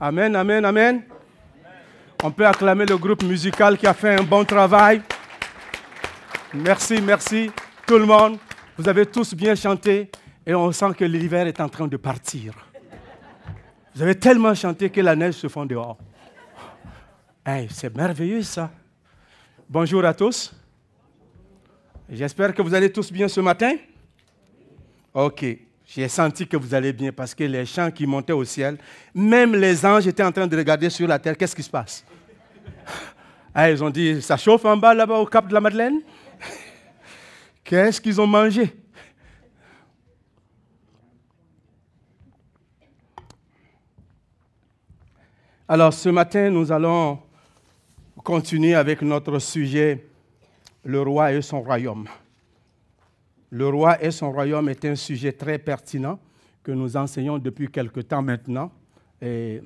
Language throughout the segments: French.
Amen, amen, amen. On peut acclamer le groupe musical qui a fait un bon travail. Merci, merci tout le monde. Vous avez tous bien chanté et on sent que l'hiver est en train de partir. Vous avez tellement chanté que la neige se fond dehors. c'est merveilleux ça. Bonjour à tous. J'espère que vous allez tous bien ce matin. Ok, j'ai senti que vous allez bien parce que les chants qui montaient au ciel, même les anges étaient en train de regarder sur la terre. Qu'est-ce qui se passe? Ah, Ils ont dit, ça chauffe en bas là-bas au cap de la Madeleine? Qu'est-ce qu'ils ont mangé? Alors ce matin, nous allons continuer avec notre sujet, le roi et son royaume. Le roi et son royaume est un sujet très pertinent que nous enseignons depuis quelque temps maintenant et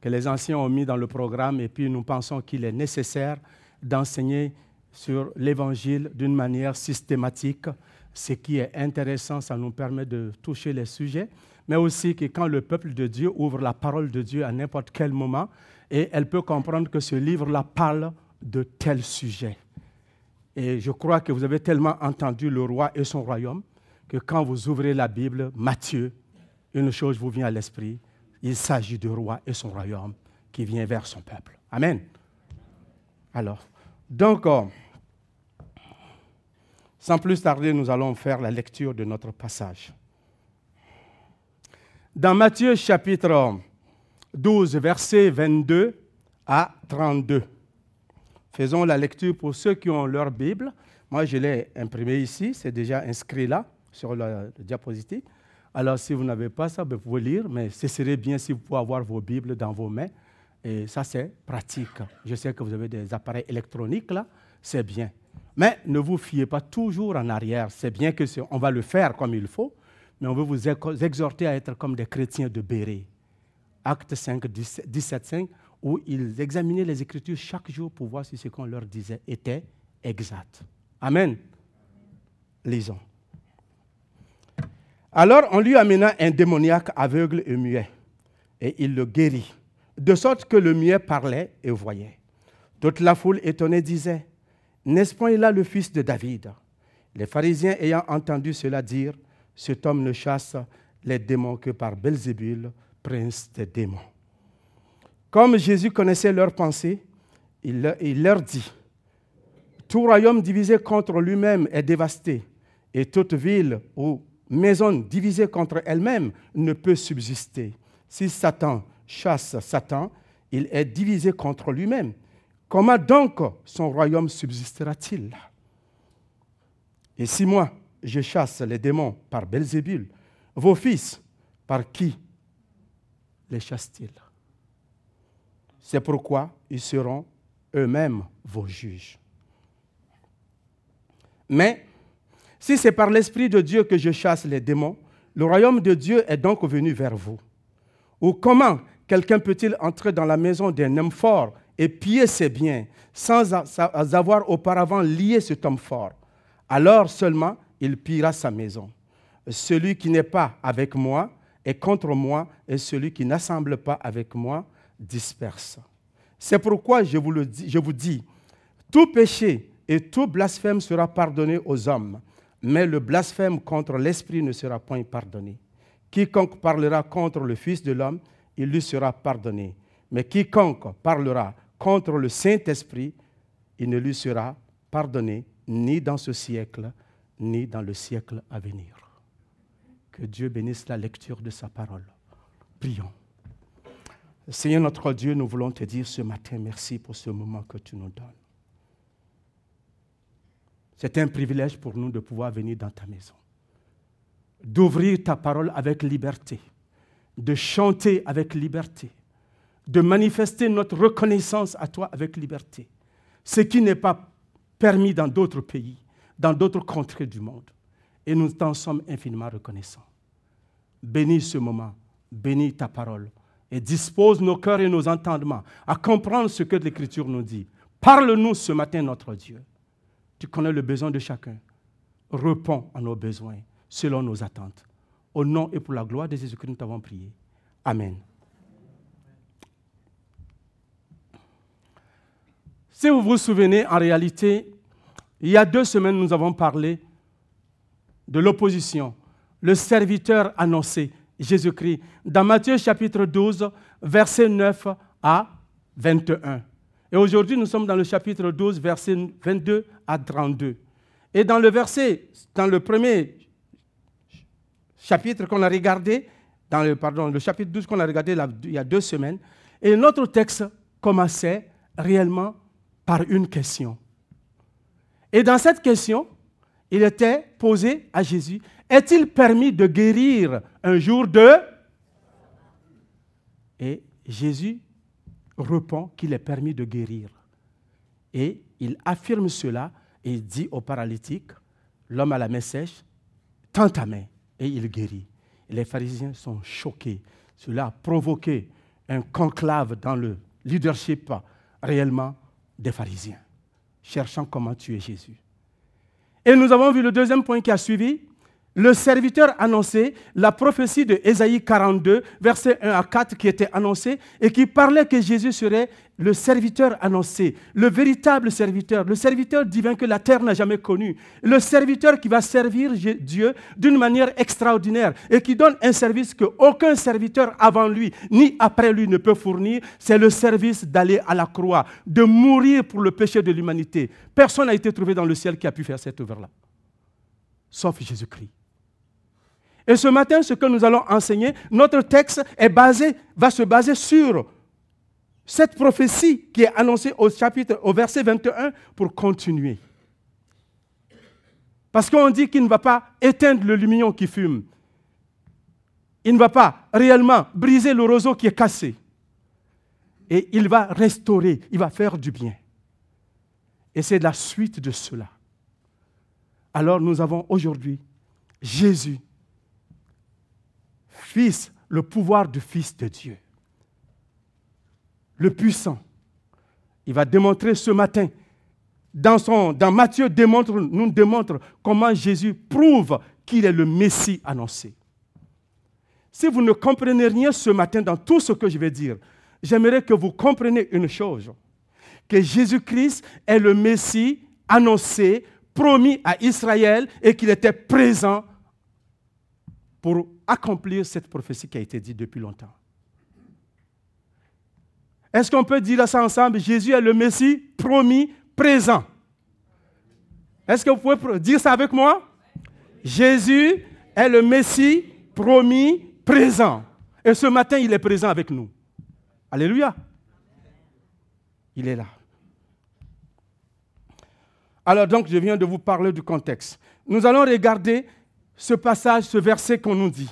que les anciens ont mis dans le programme et puis nous pensons qu'il est nécessaire d'enseigner sur l'Évangile d'une manière systématique. Ce qui est intéressant, ça nous permet de toucher les sujets, mais aussi que quand le peuple de Dieu ouvre la parole de Dieu à n'importe quel moment, elle peut comprendre que ce livre-là parle de tel sujet. Et je crois que vous avez tellement entendu le roi et son royaume que quand vous ouvrez la Bible, Matthieu, une chose vous vient à l'esprit, il s'agit du roi et son royaume qui vient vers son peuple. Amen. Alors, donc, euh, sans plus tarder, nous allons faire la lecture de notre passage. Dans Matthieu chapitre 12, versets 22 à 32. Faisons la lecture pour ceux qui ont leur Bible. Moi, je l'ai imprimé ici, c'est déjà inscrit là sur la, diapositive. Alors, si vous n'avez pas ça, ben, vous pouvez lire, mais ce serait bien si vous pouvez avoir vos Bibles dans vos mains. Et ça, c'est pratique. Je sais que vous avez des appareils électroniques là, c'est bien. Mais ne vous fiez pas toujours en arrière. C'est bien que on va le faire comme il faut, mais on veut vous exhorter à être comme des chrétiens de Béret. Acte 5, 17, 5, où ils examinaient les Écritures chaque jour pour voir si ce qu'on leur disait était exact. Amen. Lisons. Alors on lui amena un démoniaque aveugle et muet, et il le guérit, de sorte que le muet parlait et voyait. Toute la foule étonnée disait, n'est-ce point là le fils de David? Les pharisiens ayant entendu cela dire, cet homme ne chasse les démons que par Belzébul, prince des démons. Comme Jésus connaissait leurs pensées, il leur dit, tout royaume divisé contre lui-même est dévasté, et toute ville ou maison divisée contre elle-même ne peut subsister. Si Satan chasse Satan, il est divisé contre lui-même. Comment donc son royaume subsistera-t-il? Et si moi, je chasse les démons par Belzébul, vos fils, par qui les chassent-ils C'est pourquoi ils seront eux-mêmes vos juges. Mais si c'est par l'Esprit de Dieu que je chasse les démons, le royaume de Dieu est donc venu vers vous. Ou comment quelqu'un peut-il entrer dans la maison d'un homme fort et piller ses biens sans avoir auparavant lié cet homme fort? Alors seulement il pillera sa maison. Celui qui n'est pas avec moi est contre moi, et celui qui n'assemble pas avec moi C'est pourquoi je vous, le dis, je vous dis, tout péché et tout blasphème sera pardonné aux hommes, mais le blasphème contre l'Esprit ne sera point pardonné. Quiconque parlera contre le Fils de l'homme, il lui sera pardonné. Mais quiconque parlera contre le Saint-Esprit, il ne lui sera pardonné ni dans ce siècle, ni dans le siècle à venir. Que Dieu bénisse la lecture de sa parole. Prions. Seigneur notre Dieu, nous voulons te dire ce matin merci pour ce moment que tu nous donnes. C'est un privilège pour nous de pouvoir venir dans ta maison, d'ouvrir ta parole avec liberté, de chanter avec liberté, de manifester notre reconnaissance à toi avec liberté, ce qui n'est pas permis dans d'autres pays, dans d'autres contrées du monde. Et nous t'en sommes infiniment reconnaissants. Bénis ce moment, bénis ta parole et dispose nos cœurs et nos entendements à comprendre ce que l'Écriture nous dit. Parle-nous ce matin, notre Dieu. Tu connais le besoin de chacun. Réponds à nos besoins selon nos attentes. Au nom et pour la gloire de Jésus-Christ, nous t'avons prié. Amen. Si vous vous souvenez, en réalité, il y a deux semaines, nous avons parlé de l'opposition, le serviteur annoncé, Jésus-Christ, dans Matthieu chapitre 12, verset 9 à 21. Et aujourd'hui, nous sommes dans le chapitre 12, verset 22 à 32. Et dans le verset, dans le premier chapitre qu'on a regardé, dans le, pardon, le chapitre 12 qu'on a regardé il y a deux semaines, et notre texte commençait réellement par une question. Et dans cette question, il était posé à Jésus, est-il permis de guérir un jour de... Et Jésus répond qu'il est permis de guérir. Et il affirme cela et dit au paralytique, l'homme à la main sèche, tends ta main et il guérit. les pharisiens sont choqués. Cela a provoqué un conclave dans le leadership réellement des pharisiens, cherchant comment tuer Jésus. Et nous avons vu le deuxième point qui a suivi, le serviteur annonçait la prophétie de Ésaïe 42, versets 1 à 4, qui était annoncée et qui parlait que Jésus serait le serviteur annoncé, le véritable serviteur, le serviteur divin que la terre n'a jamais connu, le serviteur qui va servir Dieu d'une manière extraordinaire et qui donne un service que aucun serviteur avant lui ni après lui ne peut fournir, c'est le service d'aller à la croix, de mourir pour le péché de l'humanité. Personne n'a été trouvé dans le ciel qui a pu faire cette œuvre-là, sauf Jésus-Christ. Et ce matin, ce que nous allons enseigner, notre texte va se baser sur cette prophétie qui est annoncée au chapitre, au verset 21 pour continuer. Parce qu'on dit qu'il ne va pas éteindre le lumignon qui fume. Il ne va pas réellement briser le roseau qui est cassé. Et il va restaurer, il va faire du bien. Et c'est la suite de cela. Alors nous avons aujourd'hui Jésus Fils, le pouvoir du Fils de Dieu. Le puissant. Il va démontrer ce matin, dans, son, dans Matthieu démontre, nous démontre comment Jésus prouve qu'il est le Messie annoncé. Si vous ne comprenez rien ce matin dans tout ce que je vais dire, j'aimerais que vous compreniez une chose, que Jésus-Christ est le Messie annoncé, promis à Israël et qu'il était présent pour accomplir cette prophétie qui a été dite depuis longtemps. Est-ce qu'on peut dire ça ensemble Jésus est le Messie promis, présent? Est-ce que vous pouvez dire ça avec moi? Jésus est le Messie promis, présent. Et ce matin, il est présent avec nous. Alléluia. Il est là. Alors donc, je viens de vous parler du contexte. Nous allons regarder ce passage, ce verset qu'on nous dit.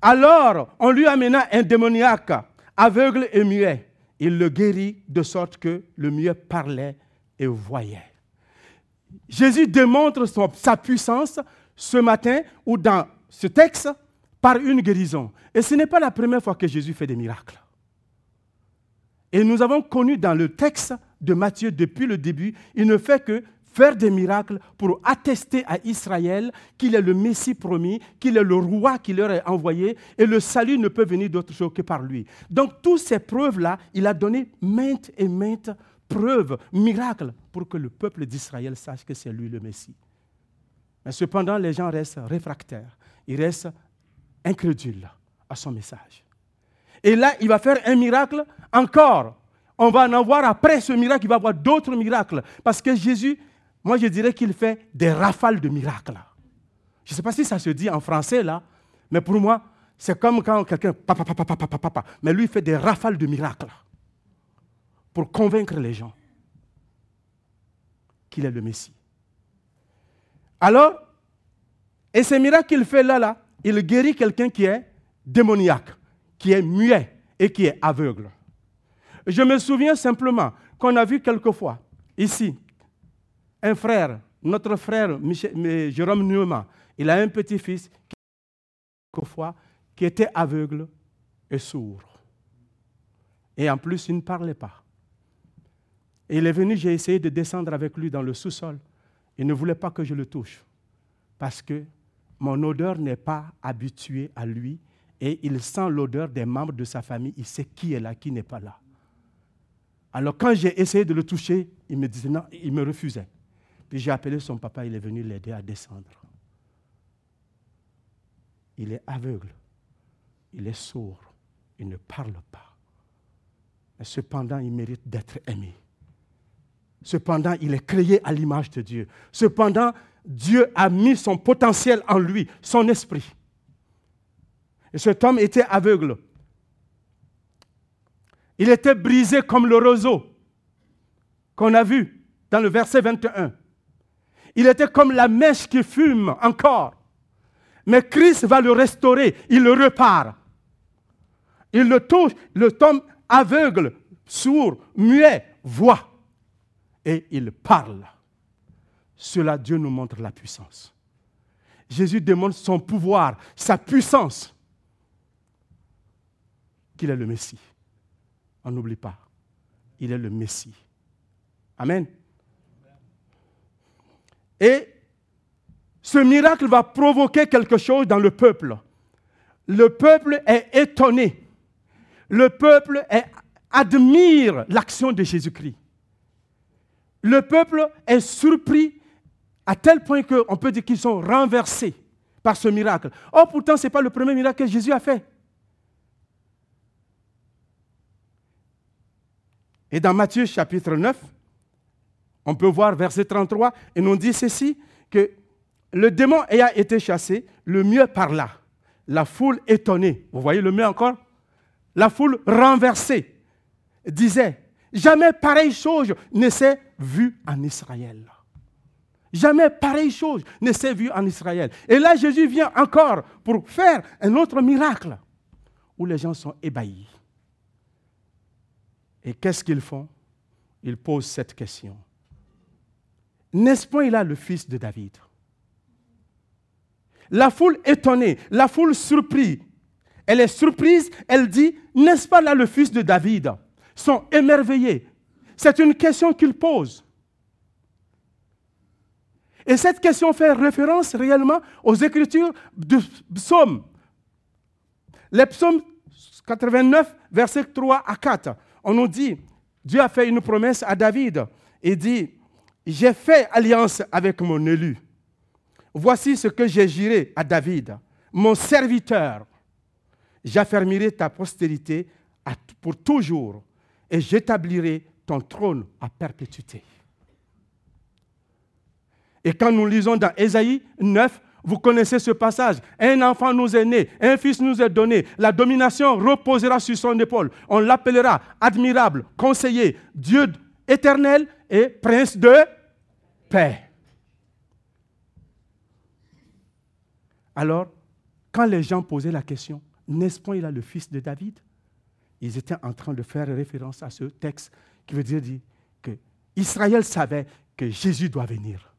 Alors, on lui amena un démoniaque, aveugle et muet. Il le guérit de sorte que le muet parlait et voyait. Jésus démontre sa puissance ce matin ou dans ce texte par une guérison. Et ce n'est pas la première fois que Jésus fait des miracles. Et nous avons connu dans le texte de Matthieu depuis le début, il ne fait que faire des miracles pour attester à Israël qu'il est le Messie promis, qu'il est le roi qui leur est envoyé, et le salut ne peut venir d'autre chose que par lui. Donc, toutes ces preuves-là, il a donné maintes et maintes preuves, miracles, pour que le peuple d'Israël sache que c'est lui le Messie. Mais cependant, les gens restent réfractaires, ils restent incrédules à son message. Et là, il va faire un miracle encore. On va en avoir après ce miracle, il va avoir d'autres miracles. Parce que Jésus moi, je dirais qu'il fait des rafales de miracles. Je ne sais pas si ça se dit en français, là, mais pour moi, c'est comme quand quelqu'un, mais lui, il fait des rafales de miracles pour convaincre les gens qu'il est le Messie. Alors, et ces miracles qu'il fait là, là, il guérit quelqu'un qui est démoniaque, qui est muet et qui est aveugle. Je me souviens simplement qu'on a vu quelquefois, ici, un frère, notre frère Jérôme Neumann, il a un petit-fils qui était aveugle et sourd. Et en plus, il ne parlait pas. Et il est venu, j'ai essayé de descendre avec lui dans le sous-sol. Il ne voulait pas que je le touche parce que mon odeur n'est pas habituée à lui et il sent l'odeur des membres de sa famille. Il sait qui est là, qui n'est pas là. Alors quand j'ai essayé de le toucher, il me disait non, il me refusait. Puis j'ai appelé son papa, il est venu l'aider à descendre. Il est aveugle, il est sourd, il ne parle pas. Mais cependant, il mérite d'être aimé. Cependant, il est créé à l'image de Dieu. Cependant, Dieu a mis son potentiel en lui, son esprit. Et cet homme était aveugle. Il était brisé comme le roseau qu'on a vu dans le verset 21. Il était comme la mèche qui fume encore. Mais Christ va le restaurer, il le repart. Il le touche, le tombe aveugle, sourd, muet, voit. Et il parle. Cela, Dieu nous montre la puissance. Jésus démontre son pouvoir, sa puissance, qu'il est le Messie. On n'oublie pas, il est le Messie. Amen. Et ce miracle va provoquer quelque chose dans le peuple. Le peuple est étonné. Le peuple admire l'action de Jésus-Christ. Le peuple est surpris à tel point qu'on peut dire qu'ils sont renversés par ce miracle. Oh, pourtant, ce n'est pas le premier miracle que Jésus a fait. Et dans Matthieu chapitre 9, on peut voir verset 33, et nous dit ceci, que le démon ayant été chassé, le mieux parla. La foule étonnée, vous voyez le mieux encore? La foule renversée disait, jamais pareille chose ne s'est vue en Israël. Jamais pareille chose ne s'est vue en Israël. Et là, Jésus vient encore pour faire un autre miracle où les gens sont ébahis. Et qu'est-ce qu'ils font? Ils posent cette question. N'est-ce pas il a le fils de David? La foule étonnée, la foule surprise, elle est surprise, elle dit, n'est-ce pas là le fils de David? Sont émerveillés. C'est une question qu'ils posent. Et cette question fait référence réellement aux écritures du psaume. Les psaumes 89, versets 3 à 4. On nous dit, Dieu a fait une promesse à David et dit, j'ai fait alliance avec mon élu. Voici ce que j'ai juré à David, mon serviteur. J'affermirai ta postérité pour toujours et j'établirai ton trône à perpétuité. Et quand nous lisons dans Ésaïe 9, vous connaissez ce passage. Un enfant nous est né, un fils nous est donné. La domination reposera sur son épaule. On l'appellera admirable, conseiller, Dieu éternel et prince de paix. Alors, quand les gens posaient la question, n'est-ce pas il a le fils de David? Ils étaient en train de faire référence à ce texte qui veut dire que Israël savait que Jésus doit venir.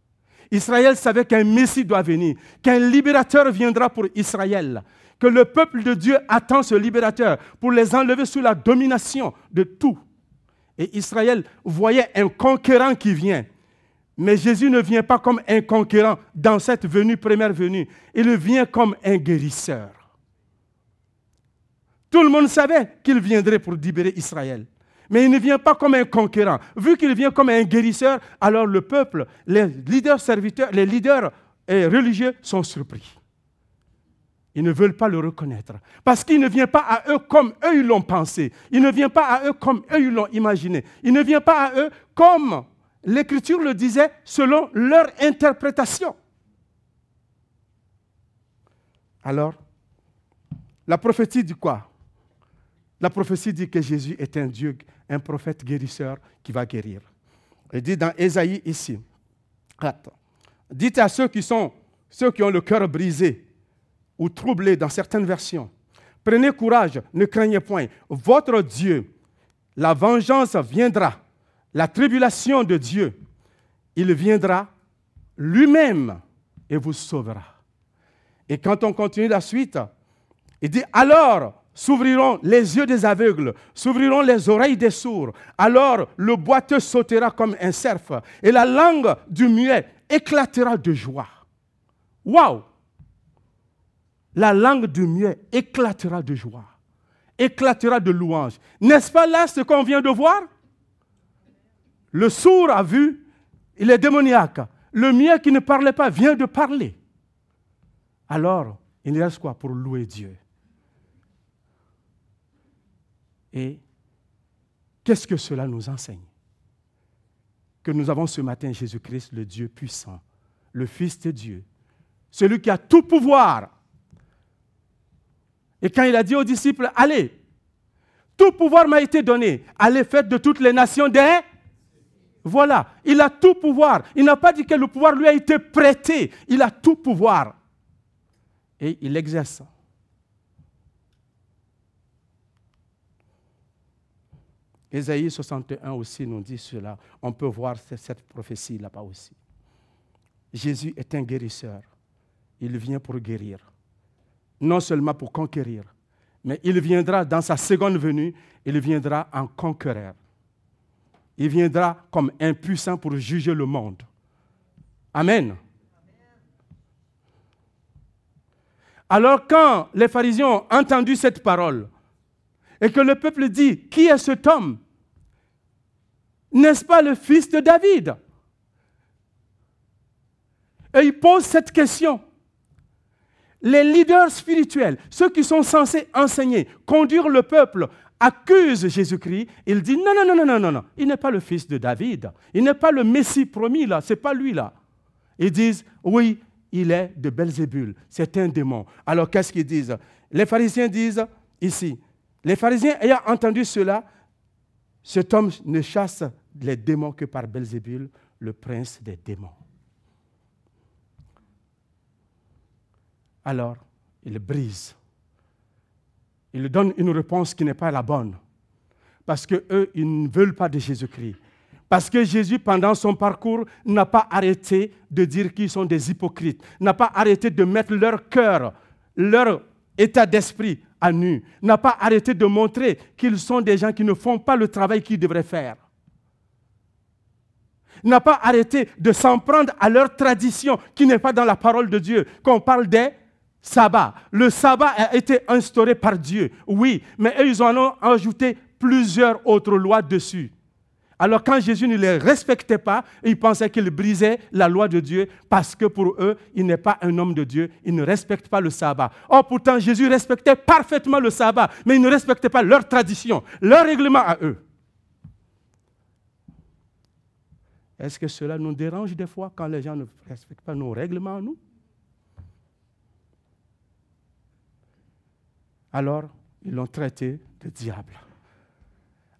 Israël savait qu'un Messie doit venir, qu'un libérateur viendra pour Israël, que le peuple de Dieu attend ce libérateur pour les enlever sous la domination de tout. Et Israël voyait un conquérant qui vient. Mais Jésus ne vient pas comme un conquérant dans cette venue, première venue. Il vient comme un guérisseur. Tout le monde savait qu'il viendrait pour libérer Israël. Mais il ne vient pas comme un conquérant. Vu qu'il vient comme un guérisseur, alors le peuple, les leaders serviteurs, les leaders religieux sont surpris. Ils ne veulent pas le reconnaître. Parce qu'il ne vient pas à eux comme eux ils l'ont pensé. Il ne vient pas à eux comme eux ils l'ont imaginé. Il ne vient pas à eux comme l'Écriture le disait selon leur interprétation. Alors, la prophétie dit quoi? La prophétie dit que Jésus est un Dieu un prophète guérisseur qui va guérir. Il dit dans Ésaïe ici, dites à ceux qui sont ceux qui ont le cœur brisé ou troublé dans certaines versions, prenez courage, ne craignez point. Votre Dieu, la vengeance viendra, la tribulation de Dieu, il viendra lui-même et vous sauvera. Et quand on continue la suite, il dit alors s'ouvriront les yeux des aveugles, s'ouvriront les oreilles des sourds. Alors le boiteux sautera comme un cerf et la langue du muet éclatera de joie. Waouh! La langue du muet éclatera de joie, éclatera de louange. N'est-ce pas là ce qu'on vient de voir? Le sourd a vu, il est démoniaque. Le mien qui ne parlait pas vient de parler. Alors, il reste quoi pour louer Dieu? Et qu'est-ce que cela nous enseigne? Que nous avons ce matin Jésus-Christ, le Dieu puissant, le Fils de Dieu, celui qui a tout pouvoir. Et quand il a dit aux disciples, allez, tout pouvoir m'a été donné, allez, faites de toutes les nations des... Voilà, il a tout pouvoir. Il n'a pas dit que le pouvoir lui a été prêté. Il a tout pouvoir. Et il exerce. Ésaïe 61 aussi nous dit cela. On peut voir cette prophétie là-bas aussi. Jésus est un guérisseur. Il vient pour guérir. Non seulement pour conquérir, mais il viendra dans sa seconde venue, il viendra en conquéreur. Il viendra comme impuissant pour juger le monde. Amen. Alors quand les pharisiens ont entendu cette parole, et que le peuple dit, qui est cet homme? N'est-ce pas le fils de David? Et ils posent cette question. Les leaders spirituels, ceux qui sont censés enseigner, conduire le peuple, accusent Jésus-Christ. Il dit non, non, non, non, non, non, non. Il n'est pas le fils de David. Il n'est pas le Messie promis là. C'est pas lui là. Ils disent oui, il est de Belzébul. C'est un démon. Alors qu'est-ce qu'ils disent? Les pharisiens disent ici, les pharisiens ayant entendu cela, cet homme ne chasse les démons que par Belzébul, le prince des démons. Alors, il brise. Il donne une réponse qui n'est pas la bonne. Parce qu'eux, ils ne veulent pas de Jésus-Christ. Parce que Jésus, pendant son parcours, n'a pas arrêté de dire qu'ils sont des hypocrites, n'a pas arrêté de mettre leur cœur, leur état d'esprit à nu, n'a pas arrêté de montrer qu'ils sont des gens qui ne font pas le travail qu'ils devraient faire n'a pas arrêté de s'en prendre à leur tradition qui n'est pas dans la parole de Dieu. Quand on parle des sabbats, le sabbat a été instauré par Dieu, oui, mais ils en ont ajouté plusieurs autres lois dessus. Alors quand Jésus ne les respectait pas, ils pensaient qu'il brisait la loi de Dieu parce que pour eux, il n'est pas un homme de Dieu, il ne respecte pas le sabbat. Or pourtant, Jésus respectait parfaitement le sabbat, mais il ne respectait pas leur tradition, leur règlement à eux. Est-ce que cela nous dérange des fois quand les gens ne respectent pas nos règlements à nous? Alors, ils l'ont traité de diable.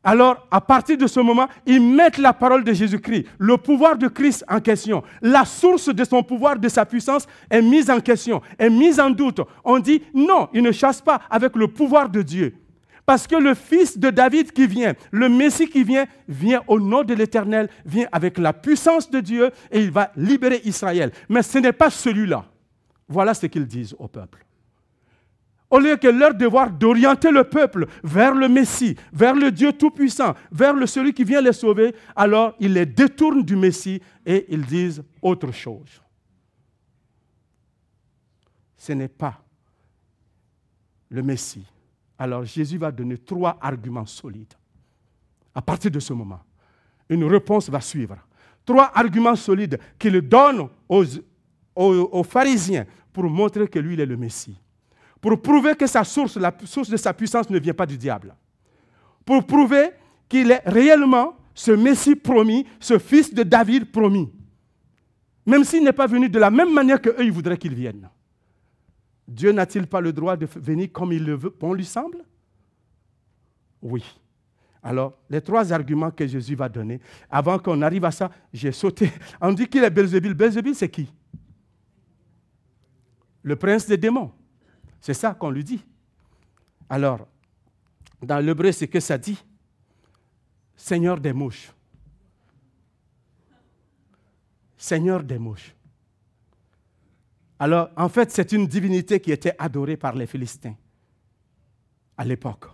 Alors, à partir de ce moment, ils mettent la parole de Jésus-Christ, le pouvoir de Christ en question. La source de son pouvoir, de sa puissance est mise en question, est mise en doute. On dit non, il ne chasse pas avec le pouvoir de Dieu. Parce que le fils de David qui vient, le Messie qui vient, vient au nom de l'Éternel, vient avec la puissance de Dieu et il va libérer Israël. Mais ce n'est pas celui-là. Voilà ce qu'ils disent au peuple. Au lieu que leur devoir d'orienter le peuple vers le Messie, vers le Dieu Tout-Puissant, vers le celui qui vient les sauver, alors ils les détournent du Messie et ils disent autre chose. Ce n'est pas le Messie alors Jésus va donner trois arguments solides. À partir de ce moment, une réponse va suivre. Trois arguments solides qu'il donne aux, aux, pharisiens pour montrer que lui, il est le Messie. Pour prouver que sa source, la source de sa puissance ne vient pas du diable. Pour prouver qu'il est réellement ce Messie promis, ce fils de David promis. Même s'il n'est pas venu de la même manière qu'eux, ils voudraient qu'il vienne. Dieu n'a-t-il pas le droit de venir comme il le veut, bon lui semble? Oui. Alors, les trois arguments que Jésus va donner, avant qu'on arrive à ça, j'ai sauté. On dit qu'il est Belzébul. Belzébul, c'est qui? Le prince des démons. C'est ça qu'on lui dit. Alors, dans l'hébreu, c'est que ça dit Seigneur des mouches. Seigneur des mouches. Alors, en fait, c'est une divinité qui était adorée par les Philistins à l'époque.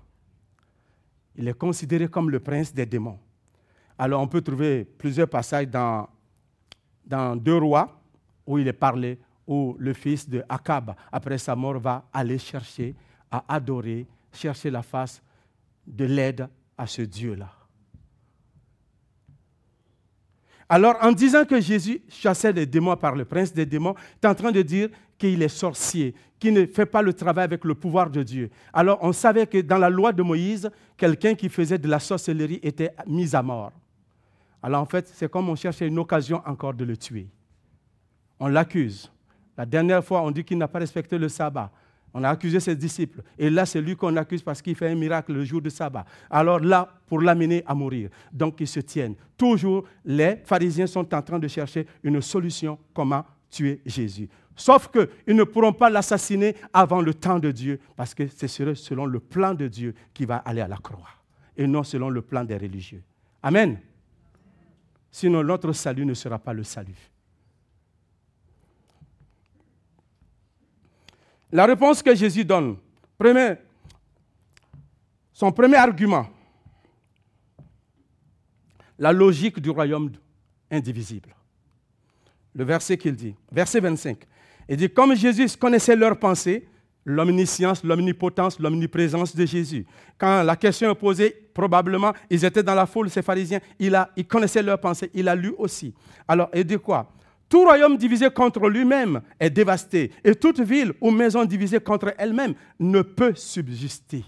Il est considéré comme le prince des démons. Alors, on peut trouver plusieurs passages dans, dans Deux Rois où il est parlé, où le fils de Akab, après sa mort, va aller chercher à adorer, chercher la face de l'aide à ce Dieu-là. Alors, en disant que Jésus chassait les démons par le prince des démons, tu es en train de dire qu'il est sorcier, qu'il ne fait pas le travail avec le pouvoir de Dieu. Alors, on savait que dans la loi de Moïse, quelqu'un qui faisait de la sorcellerie était mis à mort. Alors, en fait, c'est comme on cherchait une occasion encore de le tuer. On l'accuse. La dernière fois, on dit qu'il n'a pas respecté le sabbat. On a accusé ses disciples. Et là, c'est lui qu'on accuse parce qu'il fait un miracle le jour de sabbat. Alors là, pour l'amener à mourir. Donc, ils se tiennent. Toujours, les pharisiens sont en train de chercher une solution comment tuer Jésus. Sauf qu'ils ne pourront pas l'assassiner avant le temps de Dieu, parce que c'est selon le plan de Dieu qui va aller à la croix, et non selon le plan des religieux. Amen. Sinon, notre salut ne sera pas le salut. La réponse que Jésus donne, son premier argument, la logique du royaume indivisible. Le verset qu'il dit, verset 25, il dit, comme Jésus connaissait leurs pensées, l'omniscience, l'omnipotence, l'omniprésence de Jésus. Quand la question est posée, probablement, ils étaient dans la foule, ces pharisiens, il, a, il connaissait leurs pensées, il a lu aussi. Alors, il dit quoi? Tout royaume divisé contre lui-même est dévasté, et toute ville ou maison divisée contre elle-même ne peut subsister.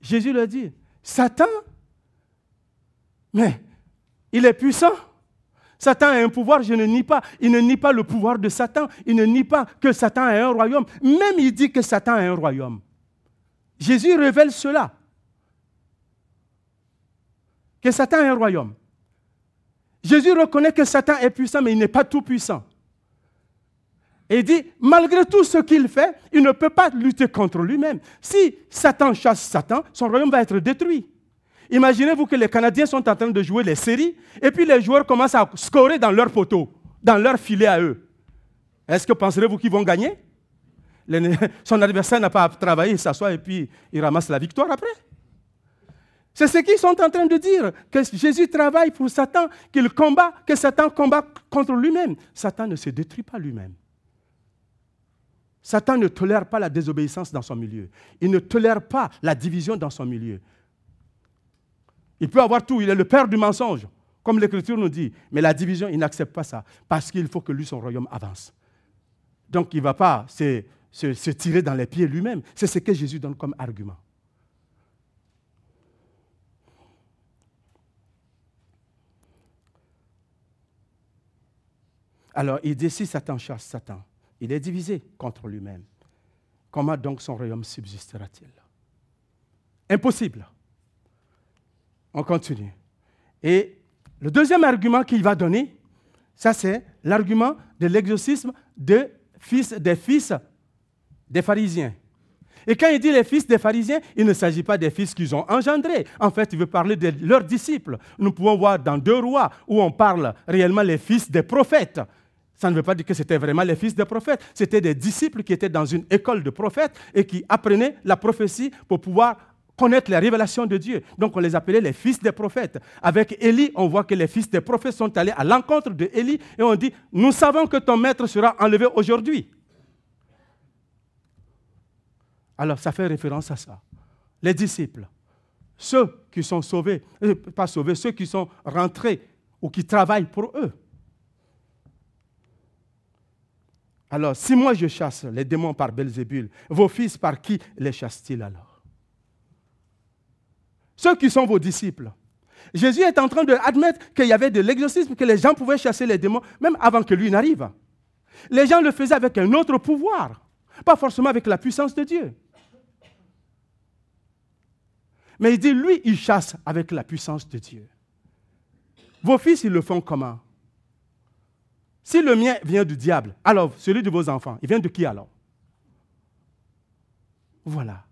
Jésus le dit, Satan, mais il est puissant. Satan a un pouvoir, je ne nie pas. Il ne nie pas le pouvoir de Satan. Il ne nie pas que Satan a un royaume. Même il dit que Satan a un royaume. Jésus révèle cela. Que Satan a un royaume. Jésus reconnaît que Satan est puissant, mais il n'est pas tout puissant. Et il dit, malgré tout ce qu'il fait, il ne peut pas lutter contre lui-même. Si Satan chasse Satan, son royaume va être détruit. Imaginez-vous que les Canadiens sont en train de jouer les séries, et puis les joueurs commencent à scorer dans leur poteau, dans leur filet à eux. Est-ce que penserez-vous qu'ils vont gagner? Son adversaire n'a pas à travailler, il s'assoit et puis il ramasse la victoire après. C'est ce qu'ils sont en train de dire, que Jésus travaille pour Satan, qu'il combat, que Satan combat contre lui-même. Satan ne se détruit pas lui-même. Satan ne tolère pas la désobéissance dans son milieu. Il ne tolère pas la division dans son milieu. Il peut avoir tout, il est le père du mensonge, comme l'Écriture nous dit. Mais la division, il n'accepte pas ça, parce qu'il faut que lui, son royaume avance. Donc il ne va pas se, se tirer dans les pieds lui-même. C'est ce que Jésus donne comme argument. Alors il dit, si Satan chasse Satan, il est divisé contre lui-même. Comment donc son royaume subsistera-t-il? Impossible. On continue. Et le deuxième argument qu'il va donner, ça c'est l'argument de l'exorcisme des fils des pharisiens. Et quand il dit les fils des pharisiens, il ne s'agit pas des fils qu'ils ont engendrés. En fait, il veut parler de leurs disciples. Nous pouvons voir dans deux rois où on parle réellement les fils des prophètes. Ça ne veut pas dire que c'était vraiment les fils des prophètes. C'était des disciples qui étaient dans une école de prophètes et qui apprenaient la prophétie pour pouvoir connaître les révélations de Dieu. Donc on les appelait les fils des prophètes. Avec Élie, on voit que les fils des prophètes sont allés à l'encontre de Élie et on dit, nous savons que ton maître sera enlevé aujourd'hui. Alors ça fait référence à ça. Les disciples, ceux qui sont sauvés, euh, pas sauvés, ceux qui sont rentrés ou qui travaillent pour eux. Alors, si moi je chasse les démons par Belzébul, vos fils par qui les chassent-ils alors? Ceux qui sont vos disciples. Jésus est en train d'admettre qu'il y avait de l'exorcisme, que les gens pouvaient chasser les démons, même avant que lui n'arrive. Les gens le faisaient avec un autre pouvoir, pas forcément avec la puissance de Dieu. Mais il dit, lui, il chasse avec la puissance de Dieu. Vos fils, ils le font comment? Si le mien vient du diable, alors celui de vos enfants, il vient de qui alors? Voilà.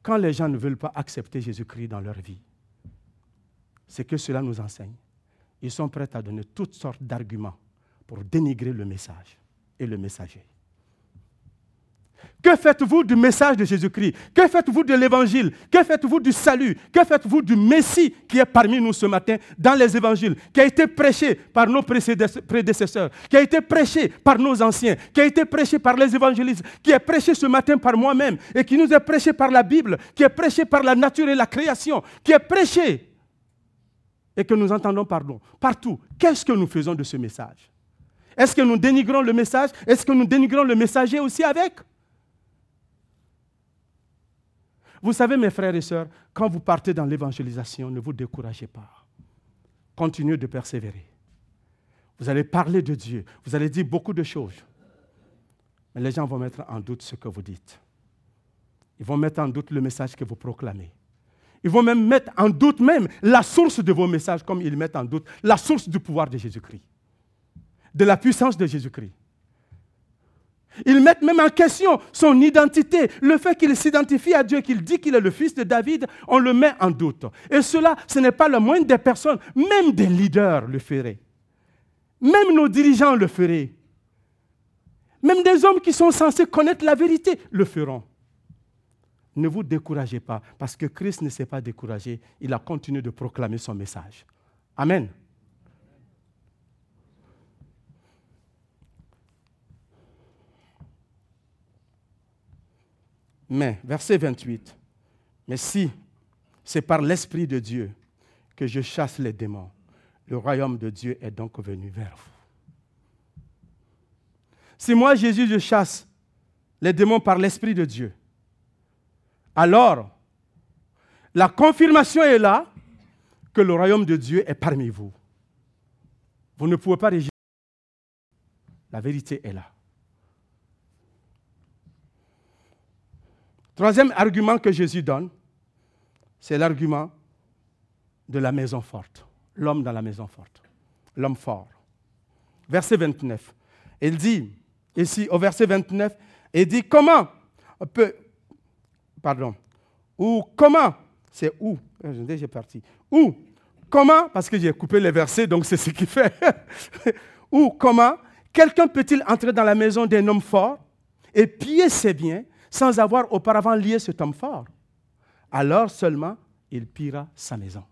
Quand les gens ne veulent pas accepter Jésus-Christ dans leur vie, c'est que cela nous enseigne. Ils sont prêts à donner toutes sortes d'arguments pour dénigrer le message et le messager. Que faites-vous du message de Jésus-Christ? Que faites-vous de l'évangile? Que faites-vous du salut? Que faites-vous du Messie qui est parmi nous ce matin dans les évangiles, qui a été prêché par nos prédécesseurs, qui a été prêché par nos anciens, qui a été prêché par les évangélistes, qui est prêché ce matin par moi-même et qui nous est prêché par la Bible, qui est prêché par la nature et la création, qui est prêché et que nous entendons pardon partout, qu'est-ce que nous faisons de ce message? Est-ce que nous dénigrons le message? Est-ce que nous dénigrons le messager aussi avec? Vous savez, mes frères et sœurs, quand vous partez dans l'évangélisation, ne vous découragez pas. Continuez de persévérer. Vous allez parler de Dieu, vous allez dire beaucoup de choses. Mais les gens vont mettre en doute ce que vous dites. Ils vont mettre en doute le message que vous proclamez. Ils vont même mettre en doute même la source de vos messages, comme ils mettent en doute la source du pouvoir de Jésus-Christ, de la puissance de Jésus-Christ. Ils mettent même en question son identité. Le fait qu'il s'identifie à Dieu, qu'il dit qu'il est le fils de David, on le met en doute. Et cela, ce n'est pas le moindre des personnes, même des leaders le feraient. Même nos dirigeants le feraient. Même des hommes qui sont censés connaître la vérité le feront. Ne vous découragez pas, parce que Christ ne s'est pas découragé. Il a continué de proclamer son message. Amen. Mais, verset 28, mais si c'est par l'Esprit de Dieu que je chasse les démons, le royaume de Dieu est donc venu vers vous. Si moi, Jésus, je chasse les démons par l'Esprit de Dieu, alors la confirmation est là que le royaume de Dieu est parmi vous. Vous ne pouvez pas régir. La vérité est là. Troisième argument que Jésus donne, c'est l'argument de la maison forte, l'homme dans la maison forte, l'homme fort. Verset 29. Il dit, ici au verset 29, il dit comment peut, pardon, ou comment, c'est où, j'ai parti, où, comment, parce que j'ai coupé les versets, donc c'est ce qui fait, ou comment, quelqu'un peut-il entrer dans la maison d'un homme fort et piller ses biens sans avoir auparavant lié cet homme fort. Alors seulement il pillera sa maison.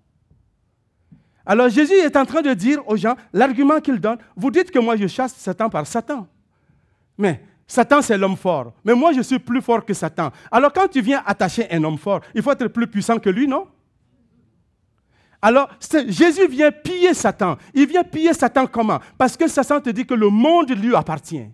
Alors Jésus est en train de dire aux gens, l'argument qu'il donne, vous dites que moi je chasse Satan par Satan. Mais Satan, c'est l'homme fort. Mais moi, je suis plus fort que Satan. Alors, quand tu viens attacher un homme fort, il faut être plus puissant que lui, non? Alors, Jésus vient piller Satan. Il vient piller Satan comment? Parce que Satan te dit que le monde lui appartient.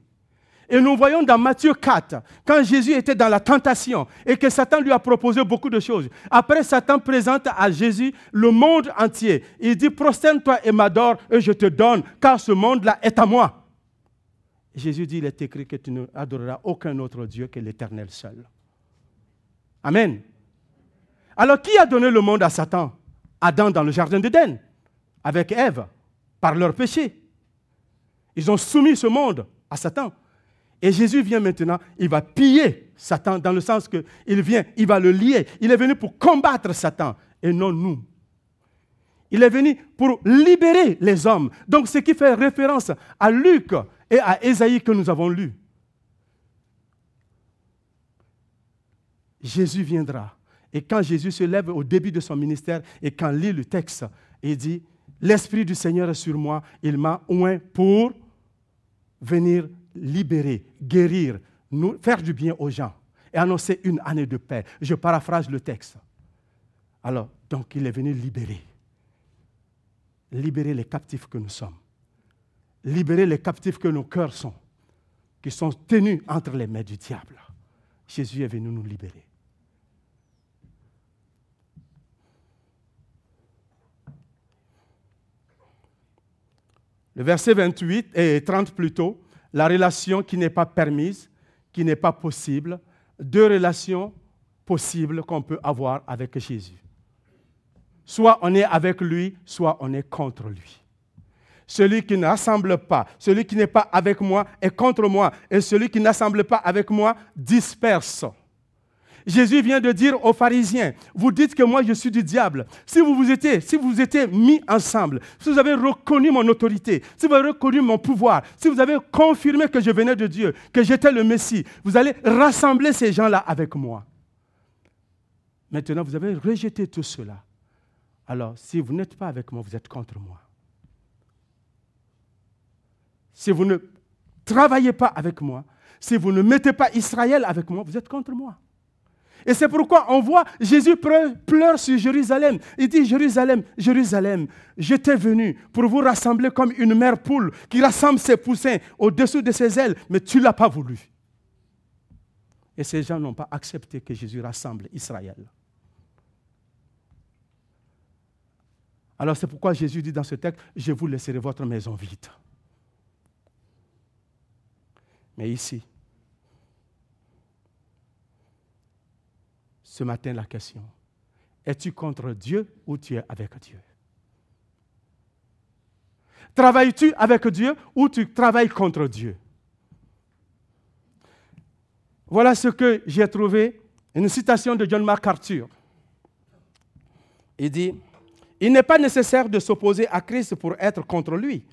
Et nous voyons dans Matthieu 4, quand Jésus était dans la tentation et que Satan lui a proposé beaucoup de choses. Après, Satan présente à Jésus le monde entier. Il dit, prosterne-toi et m'adore et je te donne, car ce monde-là est à moi. Jésus dit, il est écrit que tu ne adoreras aucun autre Dieu que l'Éternel seul. Amen. Alors, qui a donné le monde à Satan? Adam dans le jardin d'Éden, avec Ève, par leur péché. Ils ont soumis ce monde à Satan. Et Jésus vient maintenant, il va piller Satan dans le sens qu'il vient, il va le lier. Il est venu pour combattre Satan et non nous. Il est venu pour libérer les hommes. Donc ce qui fait référence à Luc et à Ésaïe que nous avons lu. Jésus viendra. Et quand Jésus se lève au début de son ministère et quand lit le texte, il dit, l'Esprit du Seigneur est sur moi, il m'a oint pour venir libérer, guérir, faire du bien aux gens et annoncer une année de paix. Je paraphrase le texte. Alors, donc il est venu libérer. Libérer les captifs que nous sommes. Libérer les captifs que nos cœurs sont, qui sont tenus entre les mains du diable. Jésus est venu nous libérer. Le verset 28 et 30 plutôt la relation qui n'est pas permise, qui n'est pas possible, deux relations possibles qu'on peut avoir avec Jésus. Soit on est avec lui, soit on est contre lui. Celui qui n'assemble pas, celui qui n'est pas avec moi est contre moi, et celui qui n'assemble pas avec moi disperse. Jésus vient de dire aux pharisiens, vous dites que moi je suis du diable. Si vous vous étiez, si vous étiez mis ensemble, si vous avez reconnu mon autorité, si vous avez reconnu mon pouvoir, si vous avez confirmé que je venais de Dieu, que j'étais le Messie, vous allez rassembler ces gens-là avec moi. Maintenant, vous avez rejeté tout cela. Alors, si vous n'êtes pas avec moi, vous êtes contre moi. Si vous ne travaillez pas avec moi, si vous ne mettez pas Israël avec moi, vous êtes contre moi. Et c'est pourquoi on voit Jésus pleure sur Jérusalem. Il dit, Jérusalem, Jérusalem, j'étais venu pour vous rassembler comme une mère poule qui rassemble ses poussins au-dessous de ses ailes, mais tu ne l'as pas voulu. Et ces gens n'ont pas accepté que Jésus rassemble Israël. Alors c'est pourquoi Jésus dit dans ce texte, je vous laisserai votre maison vide. Mais ici, ce matin la question. Es-tu contre Dieu ou tu es avec Dieu? Travailles-tu avec Dieu ou tu travailles contre Dieu? Voilà ce que j'ai trouvé, une citation de John MacArthur. Il dit, il n'est pas nécessaire de s'opposer à Christ pour être contre lui.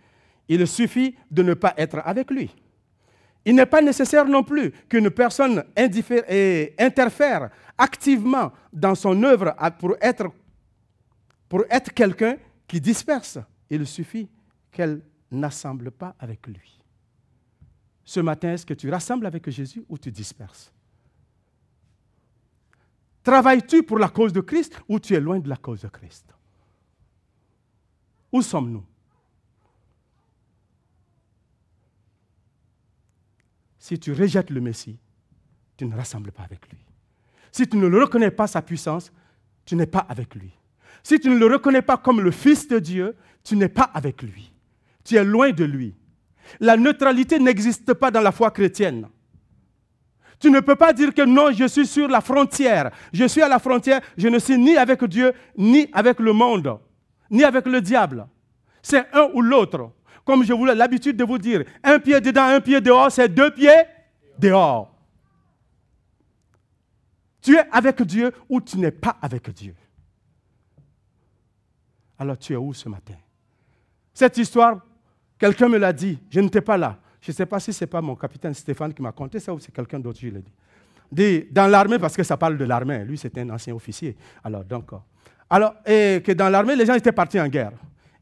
Il suffit de ne pas être avec lui. Il n'est pas nécessaire non plus qu'une personne interfère activement dans son œuvre pour être, quelqu'un qui disperse. Il suffit qu'elle n'assemble pas avec lui. Ce matin, est-ce que tu rassembles avec Jésus ou tu disperses? Travailles-tu pour la cause de Christ ou tu es loin de la cause de Christ? Où sommes-nous? Si tu rejettes le Messie, tu ne rassembles pas avec lui. Si tu ne le reconnais pas sa puissance, tu n'es pas avec lui. Si tu ne le reconnais pas comme le Fils de Dieu, tu n'es pas avec lui. Tu es loin de lui. La neutralité n'existe pas dans la foi chrétienne. Tu ne peux pas dire que non, je suis sur la frontière. Je suis à la frontière, je ne suis ni avec Dieu, ni avec le monde, ni avec le diable. C'est un ou l'autre. Comme je voulais l'habitude de vous dire, un pied dedans, un pied dehors, c'est deux pieds dehors. Tu es avec Dieu ou tu n'es pas avec Dieu. Alors tu es où ce matin? Cette histoire, quelqu'un me l'a dit, je n'étais pas là. Je ne sais pas si ce n'est pas mon capitaine Stéphane qui m'a conté ça ou c'est quelqu'un d'autre qui l'a dit. dit. Dans l'armée, parce que ça parle de l'armée, lui c'était un ancien officier. Alors, donc, alors, et que dans l'armée, les gens étaient partis en guerre.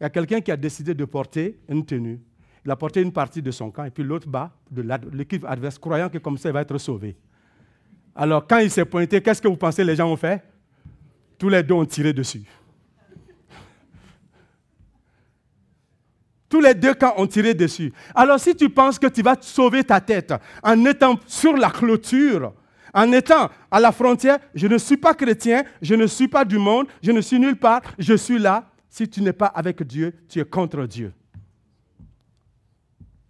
Il y a quelqu'un qui a décidé de porter une tenue. Il a porté une partie de son camp et puis l'autre bas de l'équipe adverse, croyant que comme ça, il va être sauvé. Alors, quand il s'est pointé, qu'est-ce que vous pensez les gens ont fait? Tous les deux ont tiré dessus. Tous les deux camps ont tiré dessus. Alors, si tu penses que tu vas sauver ta tête en étant sur la clôture, en étant à la frontière, je ne suis pas chrétien, je ne suis pas du monde, je ne suis nulle part, je suis là. Si tu n'es pas avec Dieu, tu es contre Dieu.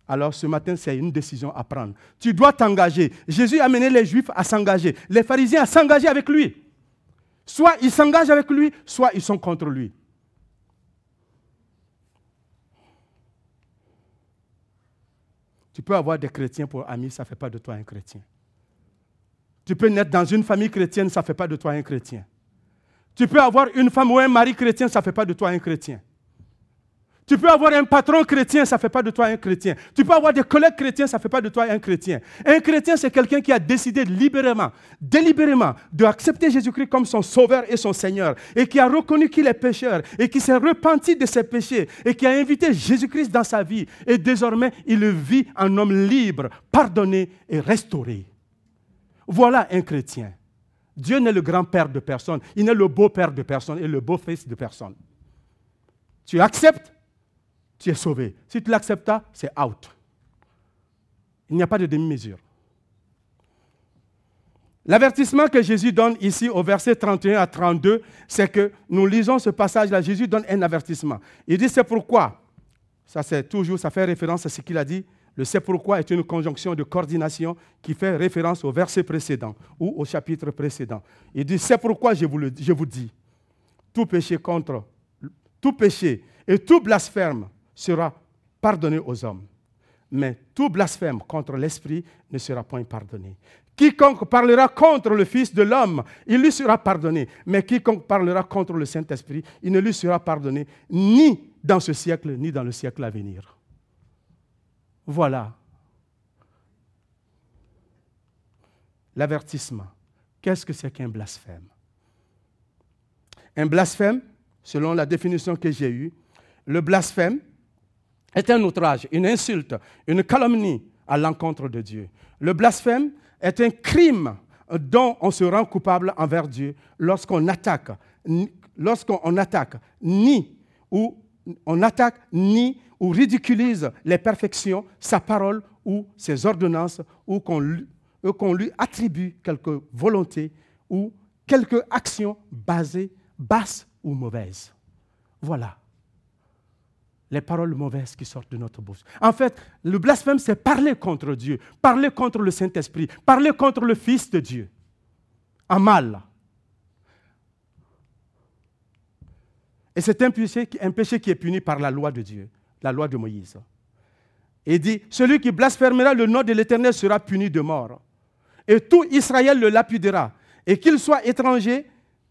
Alors ce matin, c'est une décision à prendre. Tu dois t'engager. Jésus a amené les Juifs à s'engager, les pharisiens à s'engager avec lui. Soit ils s'engagent avec lui, soit ils sont contre lui. Tu peux avoir des chrétiens pour amis, ça ne fait pas de toi un chrétien. Tu peux naître dans une famille chrétienne, ça ne fait pas de toi un chrétien. Tu peux avoir une femme ou un mari chrétien, ça ne fait pas de toi un chrétien. Tu peux avoir un patron chrétien, ça ne fait pas de toi un chrétien. Tu peux avoir des collègues chrétiens, ça ne fait pas de toi un chrétien. Un chrétien, c'est quelqu'un qui a décidé libérément, délibérément, d'accepter Jésus-Christ comme son sauveur et son Seigneur, et qui a reconnu qu'il est pécheur, et qui s'est repenti de ses péchés, et qui a invité Jésus-Christ dans sa vie. Et désormais, il vit en homme libre, pardonné et restauré. Voilà un chrétien. Dieu n'est le grand-père de personne, il n'est le beau-père de personne et le beau-fils de personne. Tu acceptes tu es sauvé. Si tu l'acceptes c'est out. Il n'y a pas de demi-mesure. L'avertissement que Jésus donne ici au verset 31 à 32, c'est que nous lisons ce passage-là, Jésus donne un avertissement. Il dit c'est pourquoi, ça c'est toujours, ça fait référence à ce qu'il a dit, le c'est pourquoi est une conjonction de coordination qui fait référence au verset précédent ou au chapitre précédent. Il dit c'est pourquoi je vous, le, dis, tout péché contre, tout péché et tout blasphème sera pardonné aux hommes. Mais tout blasphème contre l'Esprit ne sera point pardonné. Quiconque parlera contre le Fils de l'homme, il lui sera pardonné. Mais quiconque parlera contre le Saint-Esprit, il ne lui sera pardonné ni dans ce siècle, ni dans le siècle à venir. Voilà l'avertissement. Qu'est-ce que c'est qu'un blasphème? Un blasphème, selon la définition que j'ai eue, le blasphème, est un outrage, une insulte, une calomnie à l'encontre de Dieu. Le blasphème est un crime dont on se rend coupable envers Dieu lorsqu'on attaque, lorsqu'on attaque ni ou on attaque ni ou ridiculise les perfections, sa parole ou ses ordonnances, ou qu'on lui, attribue quelque volonté ou quelque action basée, basse ou mauvaise. Voilà les paroles mauvaises qui sortent de notre bouche. En fait, le blasphème, c'est parler contre Dieu, parler contre le Saint-Esprit, parler contre le Fils de Dieu. En mal. Et c'est un péché qui est puni par la loi de Dieu, la loi de Moïse. Et dit, celui qui blasphémera le nom de l'Éternel sera puni de mort. Et tout Israël le lapidera. Et qu'il soit étranger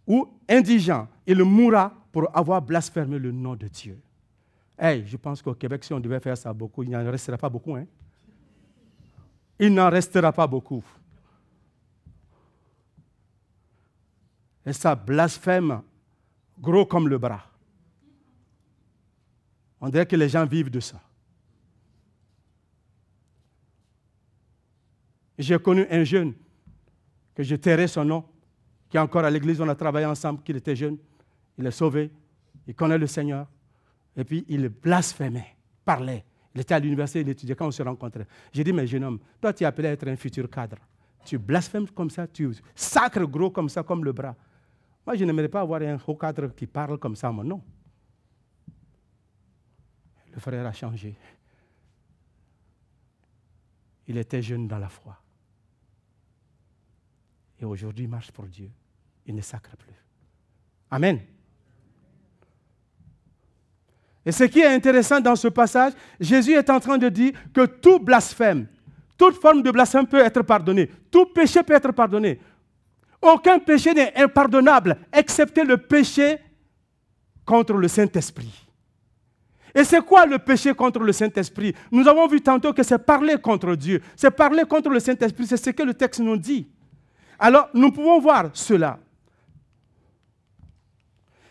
ou indigent, il mourra pour avoir blasphémé le nom de Dieu. Hey, je pense qu'au Québec, si on devait faire ça beaucoup, il n'en restera pas beaucoup. Hein? Il n'en restera pas beaucoup. Et ça blasphème gros comme le bras. On dirait que les gens vivent de ça. J'ai connu un jeune que je tairai son nom, qui est encore à l'église, on a travaillé ensemble, qu'il était jeune. Il est sauvé, il connaît le Seigneur. Et puis il blasphémait, parlait. Il était à l'université, il étudiait quand on se rencontrait. J'ai dit, mais jeune homme, toi tu es appelé à être un futur cadre. Tu blasphèmes comme ça, tu sacres gros comme ça, comme le bras. Moi, je n'aimerais pas avoir un haut cadre qui parle comme ça mon nom. Frère a changé. Il était jeune dans la foi. Et aujourd'hui, il marche pour Dieu. Il ne sacre plus. Amen. Et ce qui est intéressant dans ce passage, Jésus est en train de dire que tout blasphème, toute forme de blasphème peut être pardonné. Tout péché peut être pardonné. Aucun péché n'est impardonnable, excepté le péché contre le Saint-Esprit. Et c'est quoi le péché contre le Saint-Esprit? Nous avons vu tantôt que c'est parler contre Dieu, c'est parler contre le Saint-Esprit, c'est ce que le texte nous dit. Alors, nous pouvons voir cela.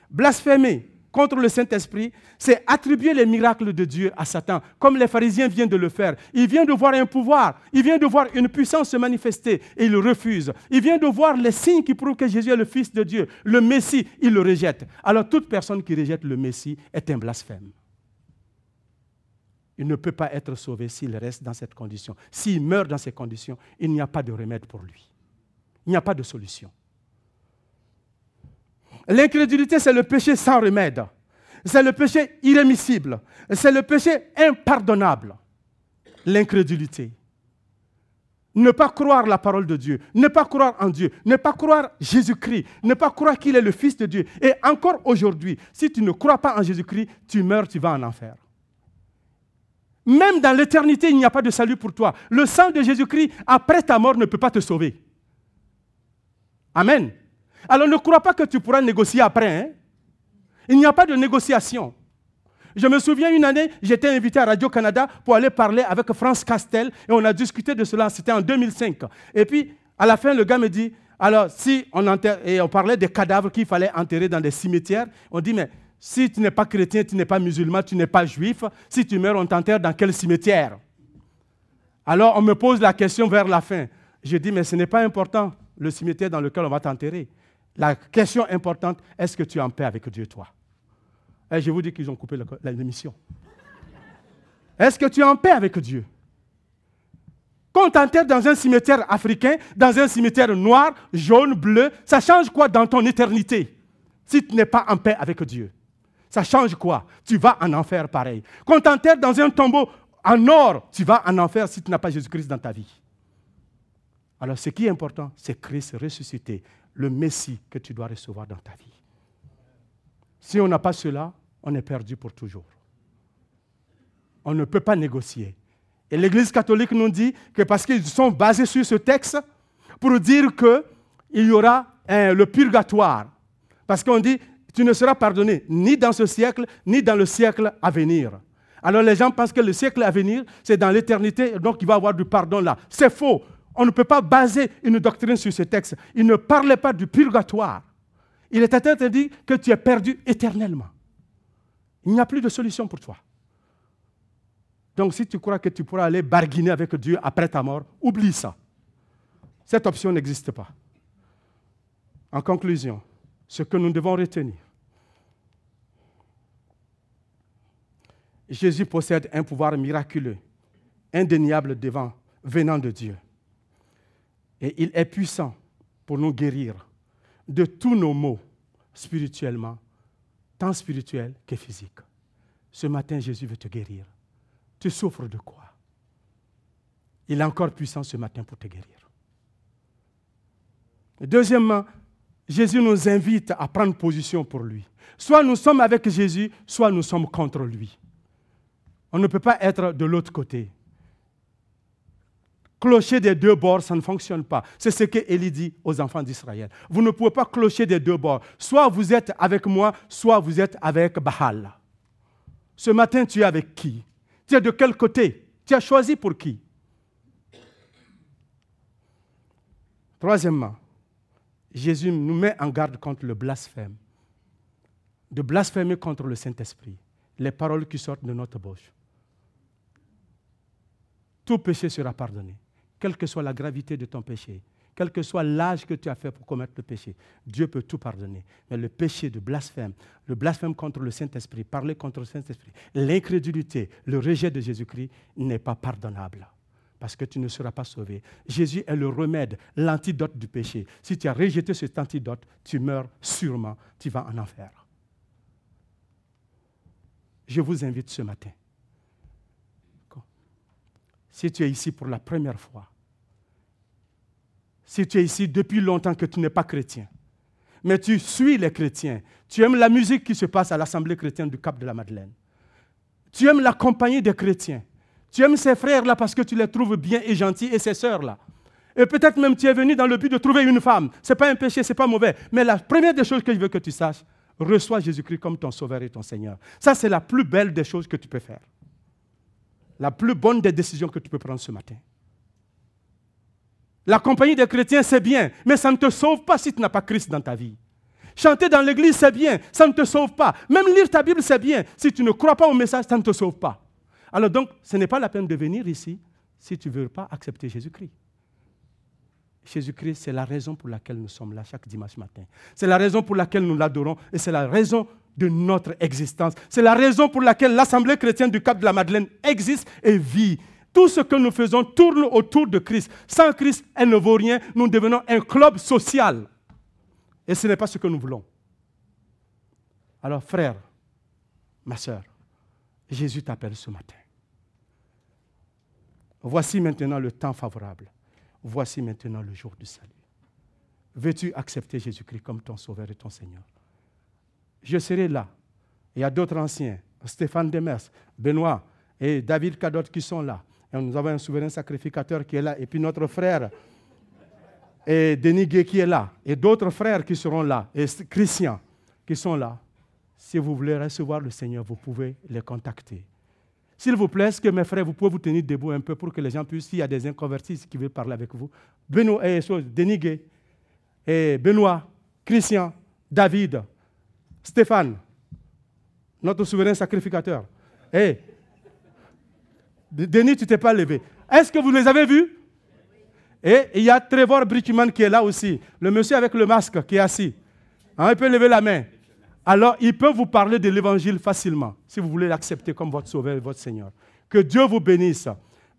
Blasphémer, contre le Saint-Esprit, c'est attribuer les miracles de Dieu à Satan, comme les pharisiens viennent de le faire. Il vient de voir un pouvoir, il vient de voir une puissance se manifester et il refuse. Il vient de voir les signes qui prouvent que Jésus est le Fils de Dieu, le Messie, il le rejette. Alors toute personne qui rejette le Messie est un blasphème. Il ne peut pas être sauvé s'il reste dans cette condition. S'il meurt dans ces conditions, il n'y a pas de remède pour lui. Il n'y a pas de solution. L'incrédulité, c'est le péché sans remède. C'est le péché irrémissible. C'est le péché impardonnable. L'incrédulité. Ne pas croire la parole de Dieu, ne pas croire en Dieu, ne pas croire Jésus-Christ, ne pas croire qu'il est le Fils de Dieu. Et encore aujourd'hui, si tu ne crois pas en Jésus-Christ, tu meurs, tu vas en enfer. Même dans l'éternité, il n'y a pas de salut pour toi. Le sang de Jésus-Christ, après ta mort, ne peut pas te sauver. Amen. Alors ne crois pas que tu pourras négocier après. Hein. Il n'y a pas de négociation. Je me souviens une année, j'étais invité à Radio-Canada pour aller parler avec France Castel et on a discuté de cela, c'était en 2005. Et puis, à la fin, le gars me dit, alors si on enterre, et on parlait des cadavres qu'il fallait enterrer dans des cimetières, on dit, mais si tu n'es pas chrétien, tu n'es pas musulman, tu n'es pas juif, si tu meurs, on t'enterre dans quel cimetière? Alors on me pose la question vers la fin. Je dis, mais ce n'est pas important, le cimetière dans lequel on va t'enterrer. La question importante, est-ce que tu es en paix avec Dieu, toi? Et Je vous dis qu'ils ont coupé l'émission. Est-ce que tu es en paix avec Dieu? Quand t'enterre dans un cimetière africain, dans un cimetière noir, jaune, bleu, ça change quoi dans ton éternité? Si tu n'es pas en paix avec Dieu Ça change quoi? Tu vas en enfer pareil. Quand on t'enterre dans un tombeau en or, tu vas en enfer si tu n'as pas Jésus-Christ dans ta vie. Alors ce qui est important, c'est Christ ressuscité le Messie que tu dois recevoir dans ta vie. Si on n'a pas cela, on est perdu pour toujours. On ne peut pas négocier. Et l'Église catholique nous dit que parce qu'ils sont basés sur ce texte, pour dire qu'il y aura le purgatoire. Parce qu'on dit, tu ne seras pardonné ni dans ce siècle, ni dans le siècle à venir. Alors les gens pensent que le siècle à venir, c'est dans l'éternité, donc il va y avoir du pardon là. C'est faux. On ne peut pas baser une doctrine sur ce texte. Il ne parlait pas du purgatoire. Il était interdit que tu es perdu éternellement. Il n'y a plus de solution pour toi. Donc si tu crois que tu pourras aller barguiner avec Dieu après ta mort, oublie ça. Cette option n'existe pas. En conclusion, ce que nous devons retenir, Jésus possède un pouvoir miraculeux, indéniable devant, venant de Dieu. Et il est puissant pour nous guérir de tous nos maux spirituellement, tant spirituels que physiques. Ce matin, Jésus veut te guérir. Tu souffres de quoi? Il est encore puissant ce matin pour te guérir. Deuxièmement, Jésus nous invite à prendre position pour lui. Soit nous sommes avec Jésus, soit nous sommes contre lui. On ne peut pas être de l'autre côté. Clocher des deux bords, ça ne fonctionne pas. C'est ce que Élie dit aux enfants d'Israël. Vous ne pouvez pas clocher des deux bords. Soit vous êtes avec moi, soit vous êtes avec Baal. Ce matin, tu es avec qui? Tu es de quel côté? Tu as choisi pour qui? Troisièmement, Jésus nous met en garde contre le blasphème. De blasphémer contre le Saint-Esprit, les paroles qui sortent de notre bouche. Tout péché sera pardonné, quelle que soit la gravité de ton péché, quel que soit l'âge que tu as fait pour commettre le péché. Dieu peut tout pardonner. Mais le péché de blasphème, le blasphème contre le Saint-Esprit, parler contre le Saint-Esprit, l'incrédulité, le rejet de Jésus-Christ n'est pas pardonnable parce que tu ne seras pas sauvé. Jésus est le remède, l'antidote du péché. Si tu as rejeté cet antidote, tu meurs sûrement, tu vas en enfer. Je vous invite ce matin si tu es ici pour la première fois, si tu es ici depuis longtemps que tu n'es pas chrétien, mais tu suis les chrétiens, tu aimes la musique qui se passe à l'Assemblée chrétienne du Cap de la Madeleine, tu aimes la compagnie des chrétiens, tu aimes ces frères-là parce que tu les trouves bien et gentils et ces sœurs-là. Et peut-être même tu es venu dans le but de trouver une femme. Ce n'est pas un péché, ce n'est pas mauvais. Mais la première des choses que je veux que tu saches, reçois Jésus-Christ comme ton sauveur et ton Seigneur. Ça, c'est la plus belle des choses que tu peux faire la plus bonne des décisions que tu peux prendre ce matin. La compagnie des chrétiens, c'est bien, mais ça ne te sauve pas si tu n'as pas Christ dans ta vie. Chanter dans l'église, c'est bien, ça ne te sauve pas. Même lire ta Bible, c'est bien. Si tu ne crois pas au message, ça ne te sauve pas. Alors donc, ce n'est pas la peine de venir ici si tu ne veux pas accepter Jésus-Christ. Jésus-Christ, c'est la raison pour laquelle nous sommes là chaque dimanche matin. C'est la raison pour laquelle nous l'adorons et c'est la raison de notre existence. C'est la raison pour laquelle l'Assemblée chrétienne du Cap de la Madeleine existe et vit. Tout ce que nous faisons tourne autour de Christ. Sans Christ, elle ne vaut rien. Nous devenons un club social. Et ce n'est pas ce que nous voulons. Alors, frère, ma soeur, Jésus t'appelle ce matin. Voici maintenant le temps favorable. Voici maintenant le jour du salut. Veux-tu accepter Jésus-Christ comme ton Sauveur et ton Seigneur? Je serai là. Il y a d'autres anciens, Stéphane Demers, Benoît et David Cadot qui sont là. Et nous avons un souverain sacrificateur qui est là. Et puis notre frère, et Denis Gué qui est là. Et d'autres frères qui seront là. Et Christian qui sont là. Si vous voulez recevoir le Seigneur, vous pouvez les contacter. S'il vous plaît, est-ce que mes frères, vous pouvez vous tenir debout un peu pour que les gens puissent, s'il y a des inconvertis qui veulent parler avec vous? Benoît, et, Denis Gué, et Benoît, Christian, David, Stéphane, notre souverain sacrificateur. Hé, Denis, tu t'es pas levé. Est-ce que vous les avez vus? Et il y a Trevor Brickman qui est là aussi, le monsieur avec le masque qui est assis. Hein, il peut lever la main. Alors, il peut vous parler de l'évangile facilement, si vous voulez l'accepter comme votre sauveur et votre Seigneur. Que Dieu vous bénisse.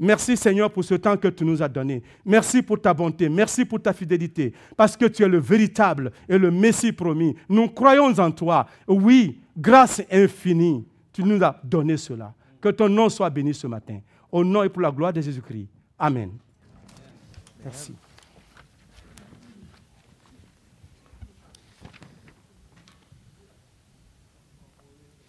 Merci Seigneur pour ce temps que tu nous as donné. Merci pour ta bonté. Merci pour ta fidélité. Parce que tu es le véritable et le Messie promis. Nous croyons en toi. Oui, grâce infinie. Tu nous as donné cela. Que ton nom soit béni ce matin. Au nom et pour la gloire de Jésus-Christ. Amen. Merci.